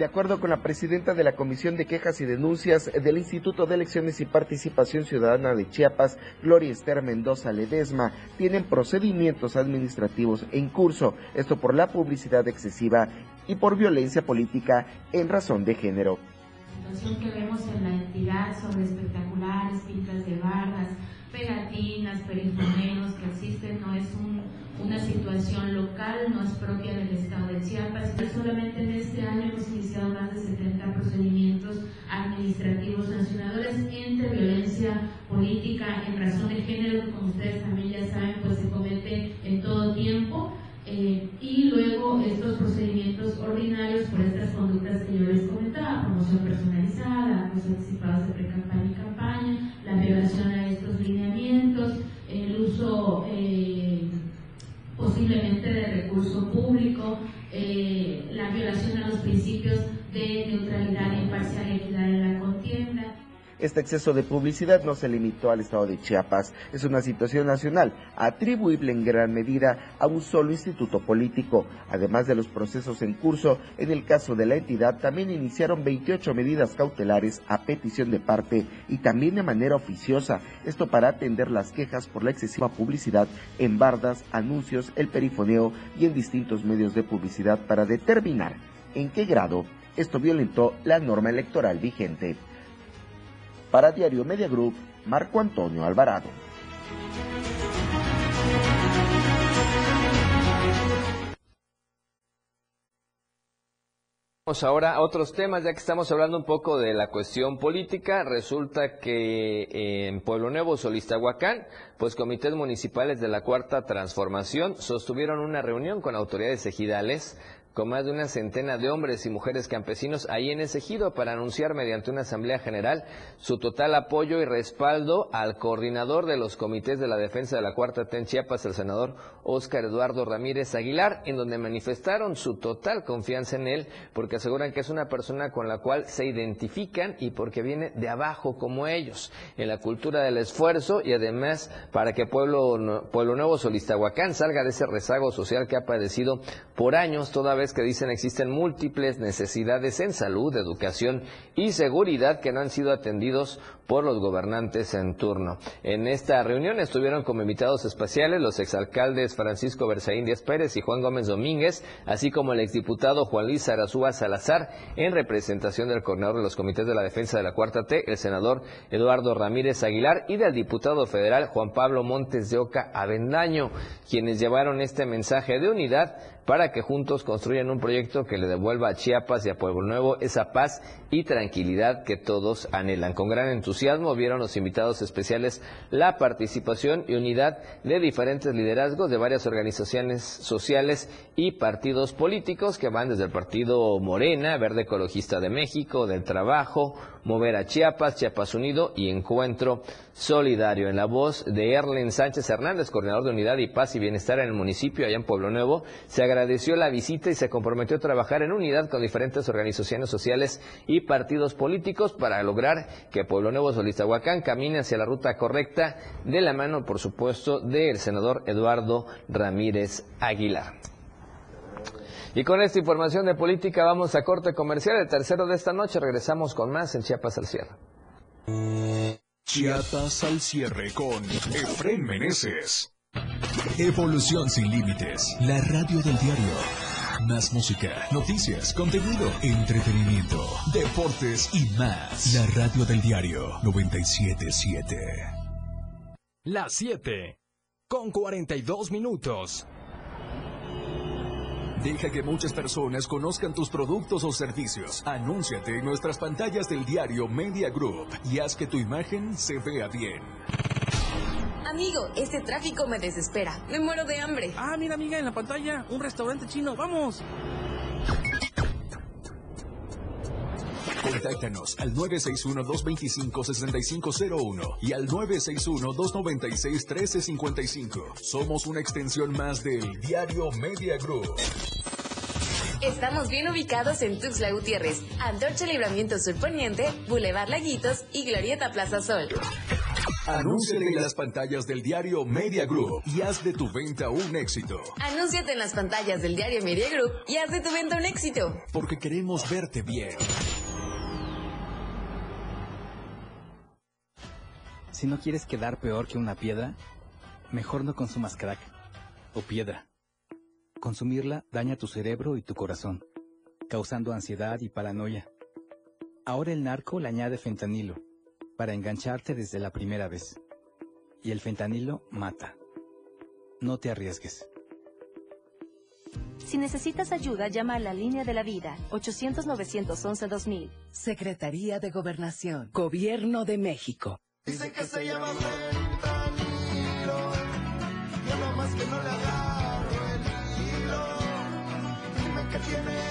De acuerdo con la presidenta de la Comisión de Quejas y Denuncias del Instituto de Elecciones y Participación Ciudadana de Chiapas, Gloria Esther Mendoza Ledesma, tienen procedimientos administrativos en curso, esto por la publicidad excesiva y por violencia política en razón de género. La situación que vemos en la entidad sobre espectaculares, pintas de bardas, pegatinas, perifoneros que existen no es una situación local, no es propia del estado de Chiapas. Solamente en este año hemos iniciado más de 70 procedimientos administrativos sancionadores entre violencia política en razón de género, como ustedes también ya saben, pues se comete en todo tiempo. Eh, y luego estos procedimientos ordinarios por estas conductas que yo les comentaba, promoción personalizada, actos anticipados de pre-campaña Exceso de publicidad no se limitó al estado de Chiapas, es una situación nacional, atribuible en gran medida a un solo instituto político. Además de los procesos en curso, en el caso de la entidad también iniciaron 28 medidas cautelares a petición de parte y también de manera oficiosa, esto para atender las quejas por la excesiva publicidad en bardas, anuncios, el perifoneo y en distintos medios de publicidad para determinar en qué grado esto violentó la norma electoral vigente. Para Diario Media Group, Marco Antonio Alvarado. Vamos ahora a otros temas, ya que estamos hablando un poco de la cuestión política. Resulta que en Pueblo Nuevo, Solistahuacán, pues comités municipales de la Cuarta Transformación sostuvieron una reunión con autoridades ejidales con más de una centena de hombres y mujeres campesinos ahí en ese ejido para anunciar mediante una asamblea general su total apoyo y respaldo al coordinador de los comités de la defensa de la Cuarta T en Chiapas, el senador Óscar Eduardo Ramírez Aguilar, en donde manifestaron su total confianza en él porque aseguran que es una persona con la cual se identifican y porque viene de abajo como ellos, en la cultura del esfuerzo y además para que Pueblo, Pueblo Nuevo Solistahuacán salga de ese rezago social que ha padecido por años todavía que dicen existen múltiples necesidades en salud, educación y seguridad que no han sido atendidos por los gobernantes en turno. En esta reunión estuvieron como invitados especiales los exalcaldes Francisco Berzaín Díaz Pérez y Juan Gómez Domínguez, así como el exdiputado Juan Luis Arazúa Salazar, en representación del coordinador de los comités de la defensa de la Cuarta T, el senador Eduardo Ramírez Aguilar, y del diputado federal Juan Pablo Montes de Oca Avendaño, quienes llevaron este mensaje de unidad para que juntos construyan un proyecto que le devuelva a Chiapas y a Pueblo Nuevo esa paz y tranquilidad que todos anhelan. Con gran entusiasmo vieron los invitados especiales la participación y unidad de diferentes liderazgos de varias organizaciones sociales y partidos políticos que van desde el partido Morena, Verde Ecologista de México, del Trabajo, Mover a Chiapas, Chiapas Unido y Encuentro Solidario. En la voz de Erlen Sánchez Hernández, coordinador de Unidad y Paz y Bienestar en el municipio, allá en Pueblo Nuevo, se agradeció la visita y se comprometió a trabajar en unidad con diferentes organizaciones sociales y partidos políticos para lograr que Pueblo Nuevo Solistahuacán camine hacia la ruta correcta de la mano, por supuesto, del senador Eduardo Ramírez Aguilar. Y con esta información de política vamos a corte comercial. El tercero de esta noche regresamos con más en Chiapas al cierre. Chiapas al cierre con Efren Meneses. Evolución sin límites. La radio del diario. Más música, noticias, contenido, entretenimiento, deportes y más. La radio del diario 977. Las 7 con 42 minutos. Deja que muchas personas conozcan tus productos o servicios. Anúnciate en nuestras pantallas del diario Media Group y haz que tu imagen se vea bien. Amigo, este tráfico me desespera. Me muero de hambre. Ah, mira, amiga, en la pantalla, un restaurante chino. ¡Vamos! Contáctanos al 961-225-6501 y al 961-296-1355. Somos una extensión más del Diario Media Group. Estamos bien ubicados en Tuxtla Gutiérrez, Antorcha Libramiento Sur Poniente, Boulevard Laguitos y Glorieta Plaza Sol. Anúnciate en las pantallas del diario Media Group y haz de tu venta un éxito. Anúnciate en las pantallas del diario Media Group y haz de tu venta un éxito. Porque queremos verte bien. Si no quieres quedar peor que una piedra, mejor no consumas crack o piedra. Consumirla daña tu cerebro y tu corazón, causando ansiedad y paranoia. Ahora el narco le añade fentanilo para engancharte desde la primera vez. Y el fentanilo mata. No te arriesgues. Si necesitas ayuda, llama a la línea de la vida, 800-911-2000. Secretaría de Gobernación, Gobierno de México. Dice que se llama fentanilo, yo nomás que no le agarro el hilo. Dime que tiene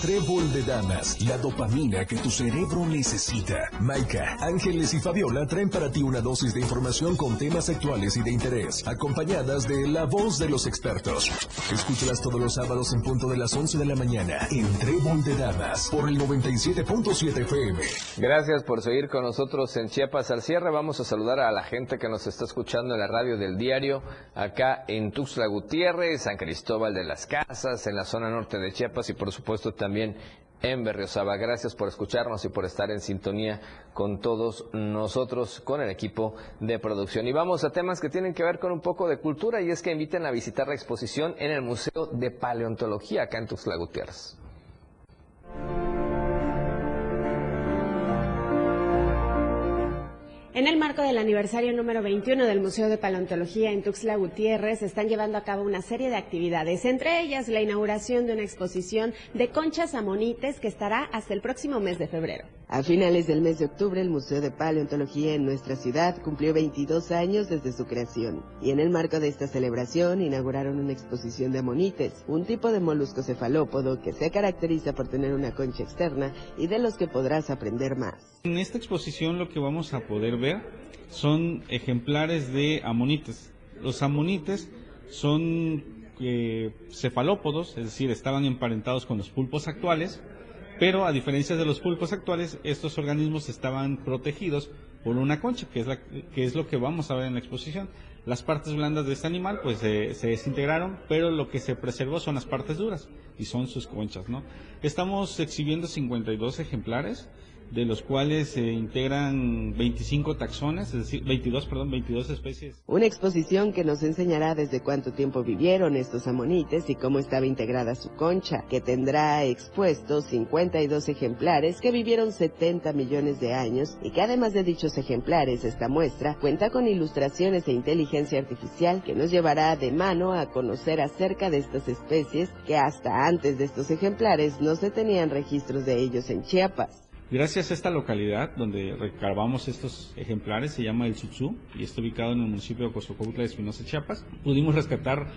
Trébol de Damas, la dopamina que tu cerebro necesita. Maika, Ángeles y Fabiola traen para ti una dosis de información con temas actuales y de interés, acompañadas de la voz de los expertos. Escúchalas todos los sábados en punto de las 11 de la mañana en Trébol de Damas por el 97.7 FM. Gracias por seguir con nosotros en Chiapas al cierre. Vamos a saludar a la gente que nos está escuchando en la radio del diario, acá en Tuxtla Gutiérrez, San Cristóbal de las Casas, en la zona norte de Chiapas y por supuesto también en Berriosaba. Gracias por escucharnos y por estar en sintonía con todos nosotros, con el equipo de producción. Y vamos a temas que tienen que ver con un poco de cultura y es que inviten a visitar la exposición en el Museo de Paleontología acá en Tuxtla Gutiérrez. En el marco del aniversario número 21 del Museo de Paleontología en Tuxtla Gutiérrez se están llevando a cabo una serie de actividades, entre ellas la inauguración de una exposición de conchas amonites que estará hasta el próximo mes de febrero. A finales del mes de octubre, el Museo de Paleontología en nuestra ciudad cumplió 22 años desde su creación. Y en el marco de esta celebración inauguraron una exposición de amonites, un tipo de molusco cefalópodo que se caracteriza por tener una concha externa y de los que podrás aprender más. En esta exposición lo que vamos a poder ver son ejemplares de amonites. Los amonites son eh, cefalópodos, es decir, estaban emparentados con los pulpos actuales pero a diferencia de los pulpos actuales, estos organismos estaban protegidos por una concha, que es, la, que es lo que vamos a ver en la exposición. Las partes blandas de este animal pues se desintegraron, pero lo que se preservó son las partes duras y son sus conchas, ¿no? Estamos exhibiendo 52 ejemplares de los cuales se integran 25 taxones, es decir, 22, perdón, 22 especies. Una exposición que nos enseñará desde cuánto tiempo vivieron estos amonites y cómo estaba integrada su concha, que tendrá expuestos 52 ejemplares que vivieron 70 millones de años y que además de dichos ejemplares, esta muestra cuenta con ilustraciones e inteligencia artificial que nos llevará de mano a conocer acerca de estas especies que hasta antes de estos ejemplares no se tenían registros de ellos en Chiapas. Gracias a esta localidad donde recabamos estos ejemplares, se llama El Sutzú y está ubicado en el municipio de Cozocautla de Espinosa, Chiapas, pudimos rescatar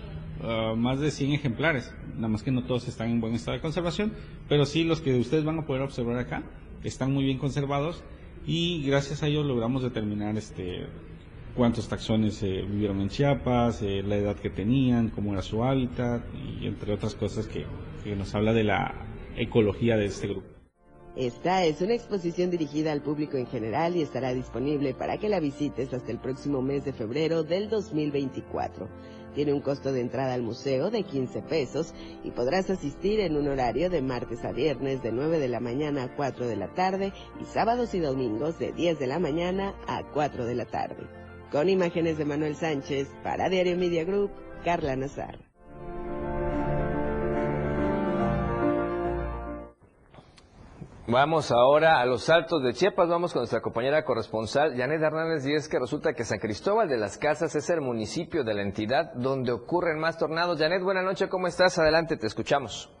uh, más de 100 ejemplares, nada más que no todos están en buen estado de conservación, pero sí los que ustedes van a poder observar acá están muy bien conservados y gracias a ello logramos determinar este cuántos taxones eh, vivieron en Chiapas, eh, la edad que tenían, cómo era su hábitat y entre otras cosas que nos habla de la ecología de este grupo. Esta es una exposición dirigida al público en general y estará disponible para que la visites hasta el próximo mes de febrero del 2024. Tiene un costo de entrada al museo de 15 pesos y podrás asistir en un horario de martes a viernes de 9 de la mañana a 4 de la tarde y sábados y domingos de 10 de la mañana a 4 de la tarde. Con imágenes de Manuel Sánchez para Diario Media Group, Carla Nazar. Vamos ahora a los altos de Chiapas, vamos con nuestra compañera corresponsal Janet Hernández y es que resulta que San Cristóbal de las Casas es el municipio de la entidad donde ocurren más tornados. Janet, buenas noches, ¿cómo estás? Adelante, te escuchamos.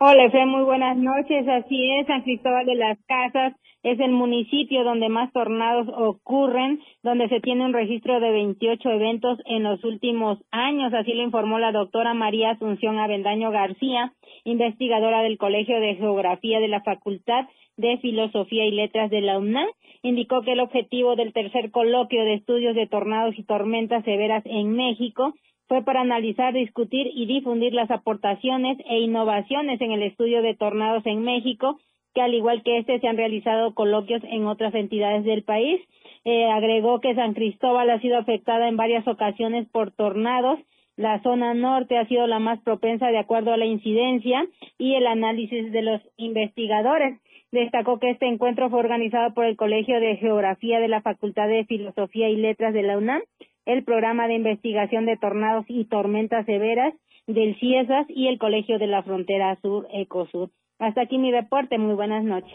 Hola, Efe, muy buenas noches. Así es, San Cristóbal de las Casas es el municipio donde más tornados ocurren, donde se tiene un registro de 28 eventos en los últimos años. Así lo informó la doctora María Asunción Avendaño García, investigadora del Colegio de Geografía de la Facultad de Filosofía y Letras de la UNAM, indicó que el objetivo del tercer coloquio de estudios de tornados y tormentas severas en México fue para analizar, discutir y difundir las aportaciones e innovaciones en el estudio de tornados en México, que al igual que este se han realizado coloquios en otras entidades del país. Eh, agregó que San Cristóbal ha sido afectada en varias ocasiones por tornados la zona norte ha sido la más propensa de acuerdo a la incidencia y el análisis de los investigadores. Destacó que este encuentro fue organizado por el Colegio de Geografía de la Facultad de Filosofía y Letras de la UNAM, el Programa de Investigación de Tornados y Tormentas Severas del CIESAS y el Colegio de la Frontera Sur Ecosur. Hasta aquí mi reporte. Muy buenas noches.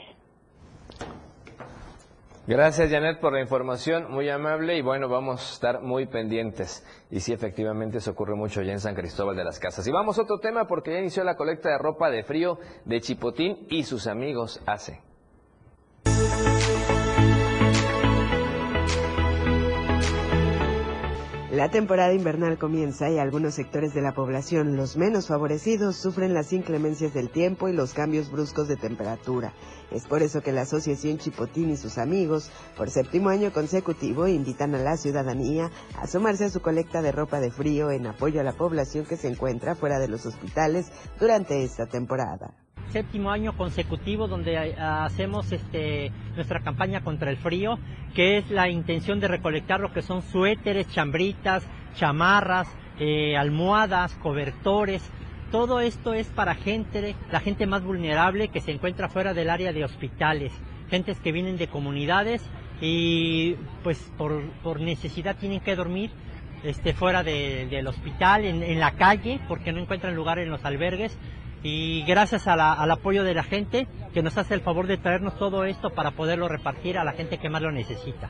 Gracias, Janet, por la información, muy amable y bueno, vamos a estar muy pendientes. Y sí, efectivamente, se ocurre mucho ya en San Cristóbal de las Casas. Y vamos a otro tema porque ya inició la colecta de ropa de frío de Chipotín y sus amigos hace. La temporada invernal comienza y algunos sectores de la población, los menos favorecidos, sufren las inclemencias del tiempo y los cambios bruscos de temperatura. Es por eso que la Asociación Chipotín y sus amigos, por séptimo año consecutivo, invitan a la ciudadanía a sumarse a su colecta de ropa de frío en apoyo a la población que se encuentra fuera de los hospitales durante esta temporada séptimo año consecutivo donde eh, hacemos este, nuestra campaña contra el frío, que es la intención de recolectar lo que son suéteres, chambritas, chamarras, eh, almohadas, cobertores. Todo esto es para gente, la gente más vulnerable que se encuentra fuera del área de hospitales, gentes que vienen de comunidades y pues por, necesidad tienen que dormir este, fuera del hospital, en la calle, porque no encuentran lugar en los albergues y gracias al apoyo de la gente que nos hace el favor de traernos todo esto para poderlo repartir a la gente que más lo necesita.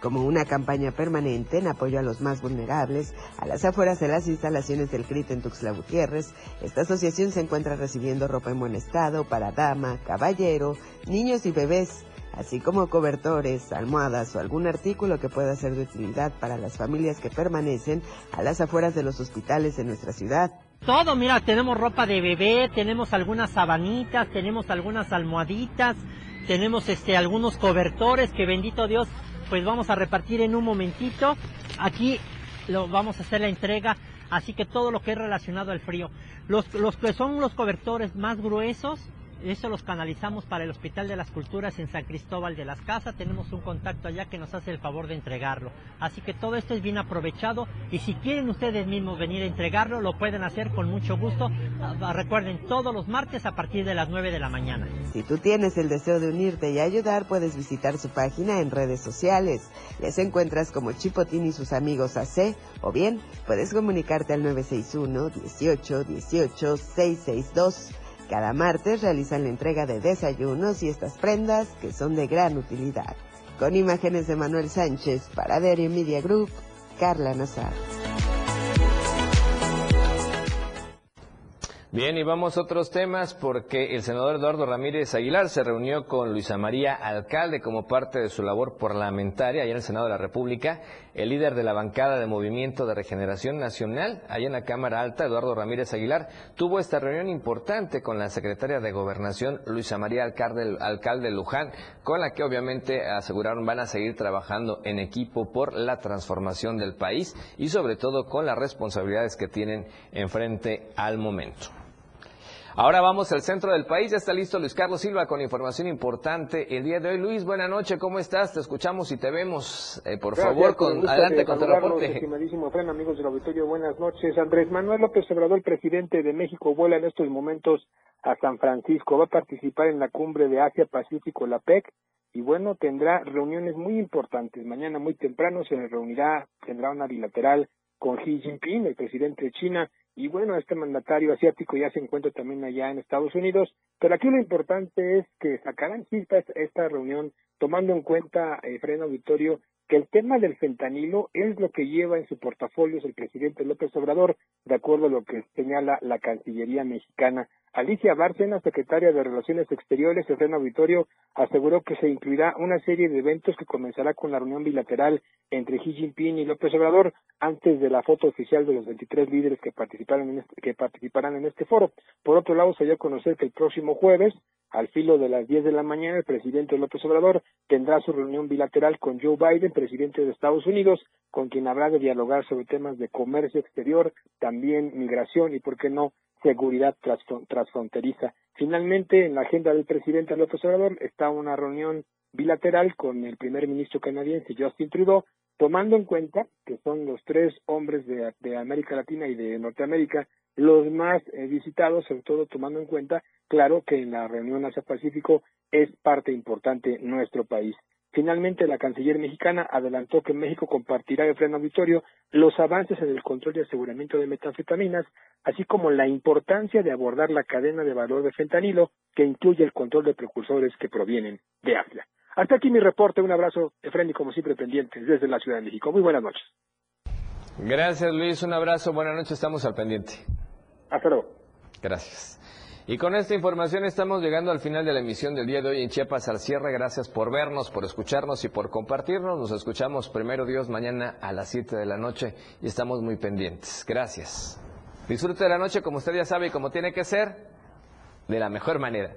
Como una campaña permanente en apoyo a los más vulnerables, a las afueras de las instalaciones del CRIT en Tuxtla Gutiérrez, esta asociación se encuentra recibiendo ropa en buen estado para dama, caballero, niños y bebés, así como cobertores, almohadas o algún artículo que pueda ser de utilidad para las familias que permanecen a las afueras de los hospitales de nuestra ciudad. Todo, mira, tenemos ropa de bebé, tenemos algunas sabanitas, tenemos algunas almohaditas, tenemos este algunos cobertores que bendito Dios, pues vamos a repartir en un momentito. Aquí lo vamos a hacer la entrega, así que todo lo que es relacionado al frío. Los, los que son los cobertores más gruesos, eso los canalizamos para el Hospital de las Culturas en San Cristóbal de las Casas. Tenemos un contacto allá que nos hace el favor de entregarlo. Así que todo esto es bien aprovechado y si quieren ustedes mismos venir a entregarlo, lo pueden hacer con mucho gusto. Ah, recuerden, todos los martes a partir de las 9 de la mañana. Si tú tienes el deseo de unirte y ayudar, puedes visitar su página en redes sociales. Les encuentras como Chipotín y sus amigos AC o bien puedes comunicarte al 961 18 18 662 cada martes realizan la entrega de desayunos y estas prendas que son de gran utilidad. Con imágenes de Manuel Sánchez para Diario Media Group, Carla Nazar. Bien, y vamos a otros temas porque el senador Eduardo Ramírez Aguilar se reunió con Luisa María Alcalde como parte de su labor parlamentaria allá en el Senado de la República. El líder de la bancada de Movimiento de Regeneración Nacional, allá en la Cámara Alta, Eduardo Ramírez Aguilar, tuvo esta reunión importante con la secretaria de Gobernación, Luisa María Alcalde, Alcalde Luján, con la que obviamente aseguraron van a seguir trabajando en equipo por la transformación del país y sobre todo con las responsabilidades que tienen enfrente al momento. Ahora vamos al centro del país. Ya está listo Luis Carlos Silva con información importante el día de hoy. Luis, buena noche. ¿Cómo estás? Te escuchamos y te vemos. Eh, por favor, con, adelante con tu reporte. Estimadísimo Fren, amigos del auditorio, buenas noches. Andrés Manuel López Obrador, presidente de México, vuela en estos momentos a San Francisco. Va a participar en la cumbre de Asia-Pacífico, la PEC. Y bueno, tendrá reuniones muy importantes. Mañana muy temprano se reunirá, tendrá una bilateral con Xi Jinping, el presidente de China, y bueno, este mandatario asiático ya se encuentra también allá en Estados Unidos, pero aquí lo importante es que sacarán chispas esta reunión tomando en cuenta, eh, Freno Auditorio, que el tema del fentanilo es lo que lleva en su portafolio el presidente López Obrador, de acuerdo a lo que señala la Cancillería mexicana. Alicia Bárcena, secretaria de Relaciones Exteriores, el Freno Auditorio, aseguró que se incluirá una serie de eventos que comenzará con la reunión bilateral entre Xi Jinping y López Obrador antes de la foto oficial de los 23 líderes que participarán en este, que participarán en este foro. Por otro lado, se dio a conocer que el próximo jueves, al filo de las 10 de la mañana, el presidente López Obrador tendrá su reunión bilateral con Joe Biden, presidente de Estados Unidos, con quien habrá de dialogar sobre temas de comercio exterior, también migración y, por qué no, seguridad transfronteriza. Finalmente, en la agenda del presidente López Obrador está una reunión bilateral con el primer ministro canadiense Justin Trudeau, tomando en cuenta que son los tres hombres de, América Latina y de Norteamérica los más eh, visitados, sobre todo tomando en cuenta, claro, que en la reunión Asia-Pacífico es parte importante nuestro país. Finalmente, la canciller mexicana adelantó que México compartirá el freno auditorio los avances en el control y aseguramiento de metanfetaminas, así como la importancia de abordar la cadena de valor de fentanilo, que incluye el control de precursores que provienen de África. Hasta aquí mi reporte, un abrazo, Efren, y como siempre pendientes desde la Ciudad de México. Muy buenas noches. Gracias Luis, un abrazo, buenas noches, estamos al pendiente. Hasta luego. Gracias. Y con esta información estamos llegando al final de la emisión del día de hoy en Chiapas al cierre. Gracias por vernos, por escucharnos y por compartirnos. Nos escuchamos primero Dios mañana a las 7 de la noche y estamos muy pendientes. Gracias. Disfrute de la noche como usted ya sabe y como tiene que ser, de la mejor manera.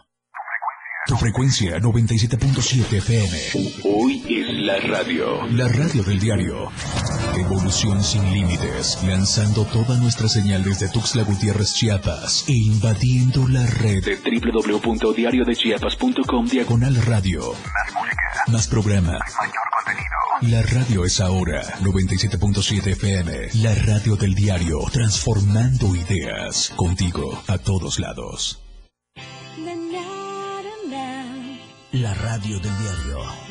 Tu frecuencia 97.7 FM. Hoy es la radio. La radio del diario. Evolución sin límites. Lanzando toda nuestra señal desde Tuxtla Gutiérrez, Chiapas. E invadiendo la red de www.diariodechiapas.com diagonal radio. Más música. Más programa. Mayor contenido. La radio es ahora 97.7 FM. La radio del diario. Transformando ideas. Contigo a todos lados. La radio del diario.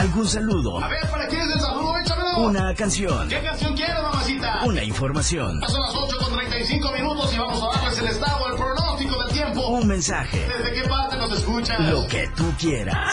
¿Algún saludo? A ver, ¿para quién es el saludo? Échamelo. Una canción. ¿Qué canción quieres, mamacita? Una información. Son las 8 con 35 minutos y vamos a darles el estado, el pronóstico del tiempo. Un mensaje. ¿Desde qué parte nos escuchas? Lo que tú quieras.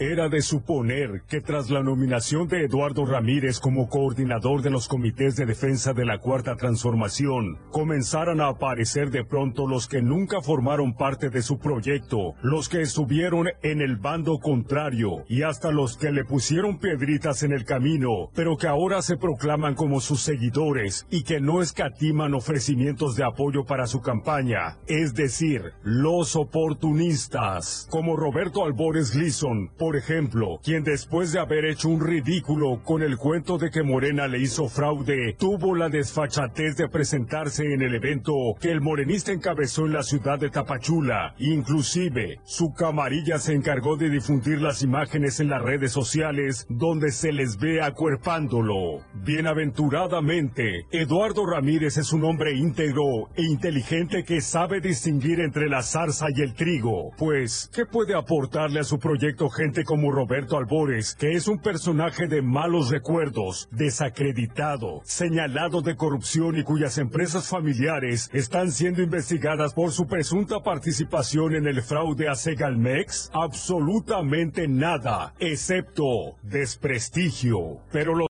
Era de suponer que tras la nominación de Eduardo Ramírez como coordinador de los comités de defensa de la Cuarta Transformación, comenzaran a aparecer de pronto los que nunca formaron parte de su proyecto, los que estuvieron en el bando contrario y hasta los que le pusieron piedritas en el camino, pero que ahora se proclaman como sus seguidores y que no escatiman ofrecimientos de apoyo para su campaña, es decir, los oportunistas, como Roberto Albores por ejemplo, quien después de haber hecho un ridículo con el cuento de que Morena le hizo fraude, tuvo la desfachatez de presentarse en el evento que el morenista encabezó en la ciudad de Tapachula. Inclusive, su camarilla se encargó de difundir las imágenes en las redes sociales donde se les ve acuerpándolo. Bienaventuradamente, Eduardo Ramírez es un hombre íntegro e inteligente que sabe distinguir entre la zarza y el trigo. Pues, ¿qué puede aportarle a su proyecto como Roberto Albores, que es un personaje de malos recuerdos, desacreditado, señalado de corrupción y cuyas empresas familiares están siendo investigadas por su presunta participación en el fraude a Segalmex? Absolutamente nada, excepto desprestigio. Pero lo